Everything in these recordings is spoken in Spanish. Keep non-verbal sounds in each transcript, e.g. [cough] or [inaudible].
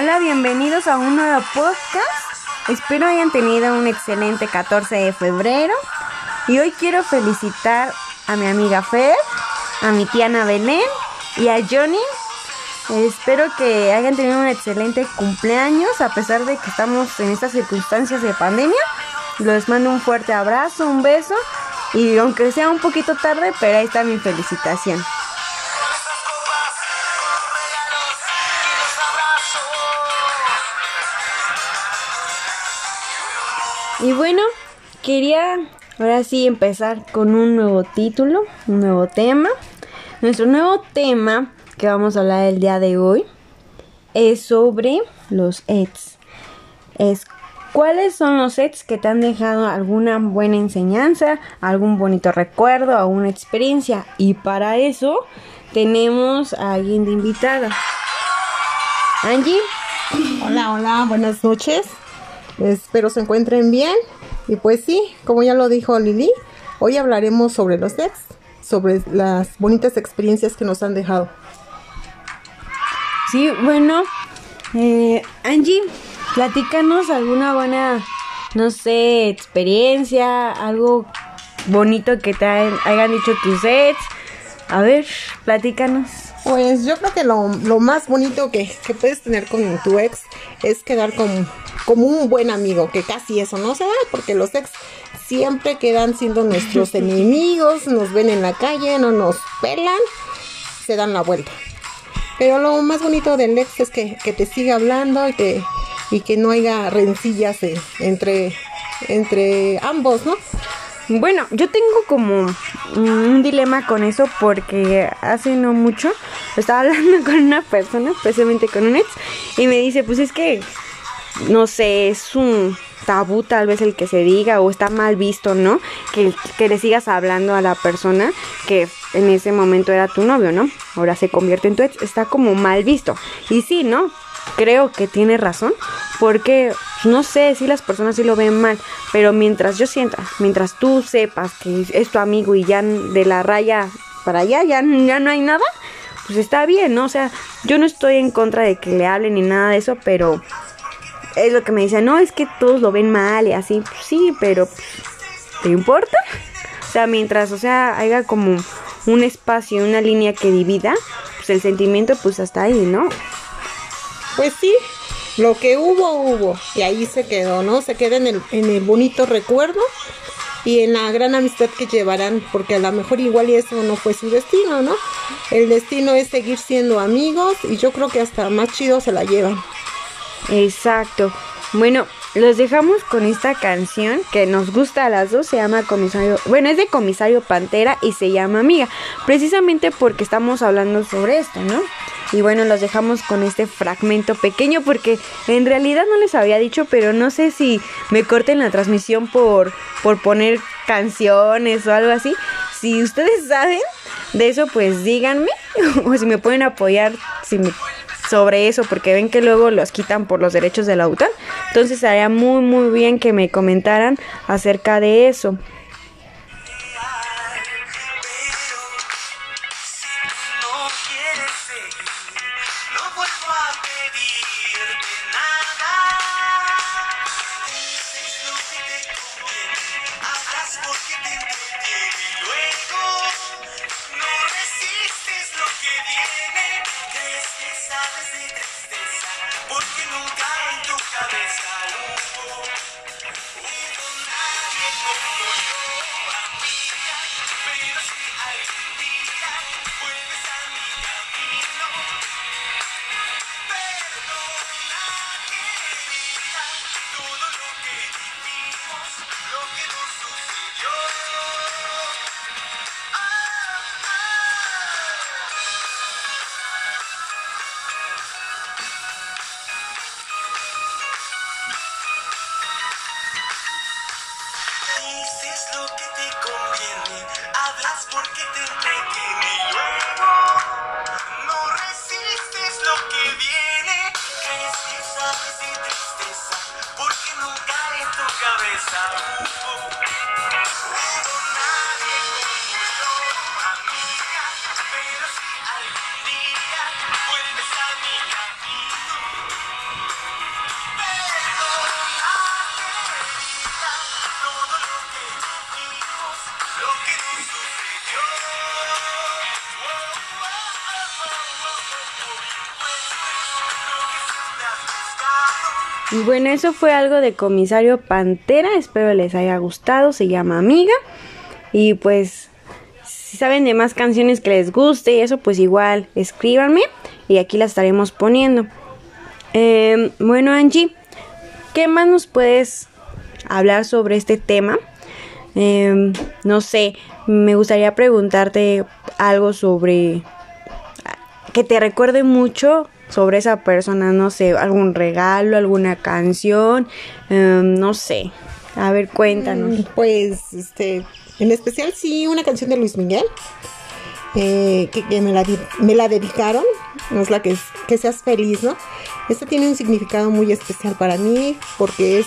Hola, bienvenidos a un nuevo podcast. Espero hayan tenido un excelente 14 de febrero. Y hoy quiero felicitar a mi amiga Fer, a mi tía Ana Belén y a Johnny. Espero que hayan tenido un excelente cumpleaños a pesar de que estamos en estas circunstancias de pandemia. Les mando un fuerte abrazo, un beso y aunque sea un poquito tarde, pero ahí está mi felicitación. Quería ahora sí empezar con un nuevo título, un nuevo tema. Nuestro nuevo tema que vamos a hablar el día de hoy es sobre los ETS. Es cuáles son los ETS que te han dejado alguna buena enseñanza, algún bonito recuerdo, alguna experiencia. Y para eso tenemos a alguien de invitada. Angie. Hola, hola, buenas noches. Espero se encuentren bien. Y pues sí, como ya lo dijo Lili, hoy hablaremos sobre los ex, sobre las bonitas experiencias que nos han dejado. Sí, bueno, eh, Angie, platícanos alguna buena, no sé, experiencia, algo bonito que te hayan dicho tus ex. A ver, platícanos. Pues yo creo que lo, más bonito que, que, puedes tener con tu ex es quedar como, como un buen amigo, que casi eso no se da, porque los ex siempre quedan siendo nuestros [laughs] enemigos, nos ven en la calle, no nos pelan, se dan la vuelta. Pero lo más bonito del ex es que, te siga hablando y que, y que no haya rencillas entre, entre ambos, ¿no? Bueno, yo tengo como un dilema con eso porque hace no mucho estaba [laughs] hablando con una persona, precisamente con un ex, y me dice, pues es que, no sé, es un tabú tal vez el que se diga o está mal visto, ¿no? Que, que le sigas hablando a la persona que en ese momento era tu novio, ¿no? Ahora se convierte en tu ex, está como mal visto. Y sí, ¿no? creo que tiene razón, porque no sé si las personas sí lo ven mal, pero mientras yo sienta, mientras tú sepas que es tu amigo y ya de la raya para allá ya, ya no hay nada, pues está bien, ¿no? O sea, yo no estoy en contra de que le hablen ni nada de eso, pero es lo que me dicen, no, es que todos lo ven mal y así, pues sí, pero ¿te importa? O sea, mientras, o sea, haya como un espacio, una línea que divida, pues el sentimiento pues hasta ahí, ¿no? Pues sí, lo que hubo, hubo. Y ahí se quedó, ¿no? Se queda en el, en el bonito recuerdo y en la gran amistad que llevarán, porque a lo mejor igual y eso no fue su destino, ¿no? El destino es seguir siendo amigos y yo creo que hasta más chido se la llevan. Exacto. Bueno, los dejamos con esta canción que nos gusta a las dos, se llama Comisario, bueno, es de Comisario Pantera y se llama Amiga, precisamente porque estamos hablando sobre esto, ¿no? Y bueno, los dejamos con este fragmento pequeño porque en realidad no les había dicho, pero no sé si me corten la transmisión por, por poner canciones o algo así. Si ustedes saben de eso, pues díganme [laughs] o si me pueden apoyar sobre eso porque ven que luego los quitan por los derechos del autor. Entonces haría muy muy bien que me comentaran acerca de eso. quieres seguir, no vuelvo a pedirte nada. Dices lo que te conviene, hablas porque te entretiene y luego no resistes lo que viene. Crees que sabes de tristeza, porque nunca en tu cabeza hubo, hubo nadie como yo. Bueno, eso fue algo de Comisario Pantera. Espero les haya gustado. Se llama Amiga. Y pues, si saben de más canciones que les guste y eso, pues igual escríbanme. Y aquí las estaremos poniendo. Em, bueno, Angie, ¿qué más nos puedes hablar sobre este tema? Em, no sé, me gustaría preguntarte algo sobre que te recuerde mucho sobre esa persona, no sé, algún regalo, alguna canción, em, no sé. A ver, cuéntanos. Mm, pues, este, en especial sí, una canción de Luis Miguel, eh, que, me, la, me la dedicaron, no es la que, que seas feliz, ¿no? Esta tiene un significado muy especial para mí porque es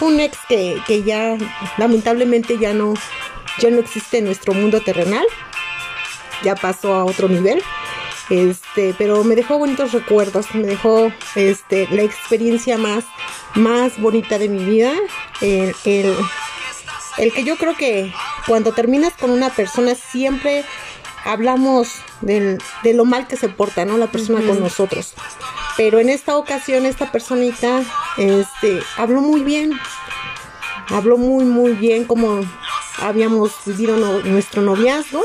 un ex que, que ya lamentablemente ya no, ya no existe en nuestro mundo terrenal, ya pasó a otro nivel este, pero me dejó bonitos recuerdos, me dejó este, la experiencia más, más bonita de mi vida, el, el, que yo creo que cuando terminas con una persona siempre hablamos del, de lo mal que se porta, ¿no? La persona con nosotros. Pero en esta ocasión, esta personita, este, habló muy bien. Habló muy, muy bien como habíamos vivido nuestro noviazgo.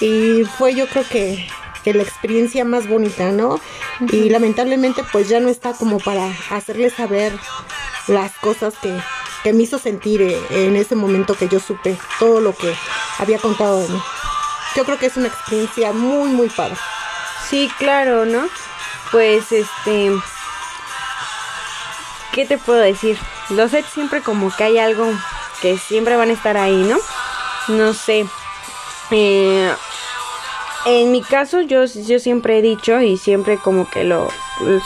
Y fue yo creo que la experiencia más bonita, ¿no? Y lamentablemente pues ya no está como para hacerle saber las cosas que, que me hizo sentir eh, en ese momento que yo supe todo lo que había contado de mí. Yo creo que es una experiencia muy, muy padre. Sí, claro, ¿no? Pues este... ¿Qué te puedo decir? Los sets siempre como que hay algo que siempre van a estar ahí, ¿no? No sé. Eh, en mi caso, yo, yo siempre he dicho y siempre como que lo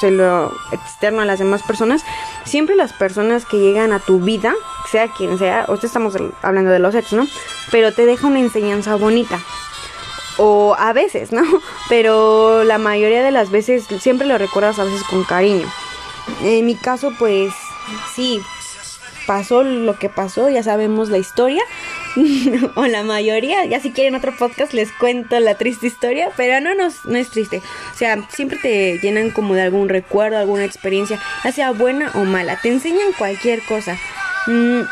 se lo externo a las demás personas, siempre las personas que llegan a tu vida, sea quien sea, o estamos hablando de los hechos, ¿no? Pero te deja una enseñanza bonita. O a veces, ¿no? [laughs] Pero la mayoría de las veces siempre lo recuerdas a veces con cariño. En mi caso, pues sí, pasó lo que pasó, ya sabemos la historia, [laughs] o la mayoría, ya si quieren otro podcast les cuento la triste historia, pero no, no, no es triste. O sea, siempre te llenan como de algún recuerdo, alguna experiencia, ya sea buena o mala, te enseñan cualquier cosa. Mm,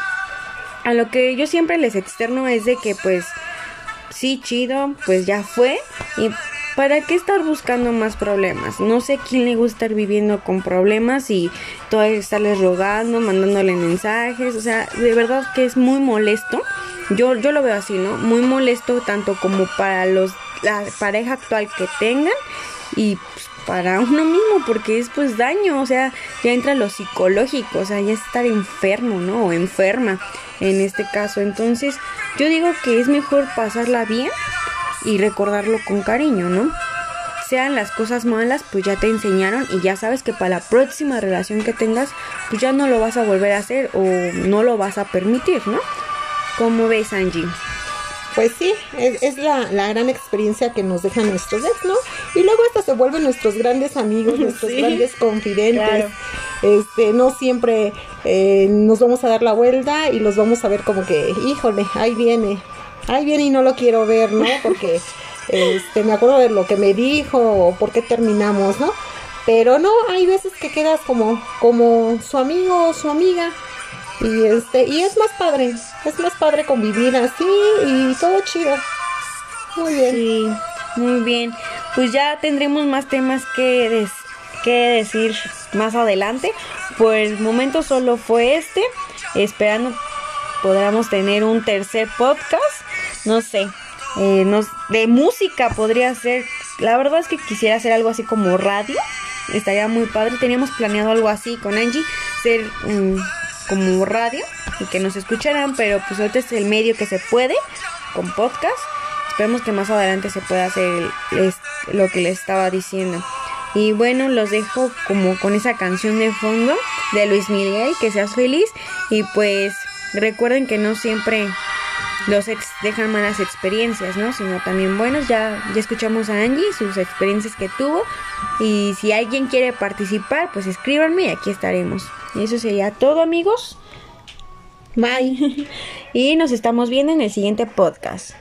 a lo que yo siempre les externo es de que pues sí, chido, pues ya fue y ¿Para qué estar buscando más problemas? No sé quién le gusta estar viviendo con problemas y todavía estarles rogando, mandándole mensajes. O sea, de verdad que es muy molesto. Yo, yo lo veo así, ¿no? Muy molesto tanto como para los la pareja actual que tengan y pues, para uno mismo porque es pues daño, o sea, ya entra lo psicológico, o sea, ya estar enfermo, ¿no? O enferma en este caso. Entonces, yo digo que es mejor pasarla bien y recordarlo con cariño, ¿no? Sean las cosas malas, pues ya te enseñaron y ya sabes que para la próxima relación que tengas, pues ya no lo vas a volver a hacer o no lo vas a permitir, ¿no? ¿Cómo ves, Angie? Pues sí, es, la, gran experiencia que nos dejan nuestros ex, ¿no? Y luego hasta se vuelven nuestros grandes amigos, [laughs] nuestros grandes confidentes. Este, no siempre eh, nos vamos a dar la vuelta y los vamos a ver como que, híjole, ahí viene, ahí viene y no lo quiero ver, ¿no? Porque [laughs] este, me acuerdo de lo que me dijo o por qué terminamos, ¿no? Pero no, hay veces que quedas como, como su amigo o su amiga. Y este, y es más padre, es más padre convivir así y todo chido. Muy bien. Sí, muy bien. Pues ya tendremos más temas que, que decir más adelante. Por el momento solo fue este. Esperando podamos tener un tercer podcast no sé, eh, de música podría ser. La verdad es que quisiera hacer algo así como radio. Estaría muy padre. Teníamos planeado algo así con Angie, ser como radio y que nos escucharan, pero pues ahorita es el medio que se puede con podcast. Esperemos que más adelante se pueda hacer lo que les estaba diciendo. Y bueno, los dejo como con esa canción de fondo de Luis Miguel, que seas feliz. Y pues recuerden que no siempre los ex dejan malas experiencias, ¿no? Sino también buenos. Ya, ya escuchamos a Angie, sus experiencias que tuvo. Y si alguien quiere participar, pues escríbanme y aquí estaremos. Y eso sería todo, amigos. Bye. [laughs] y nos estamos viendo en el siguiente podcast.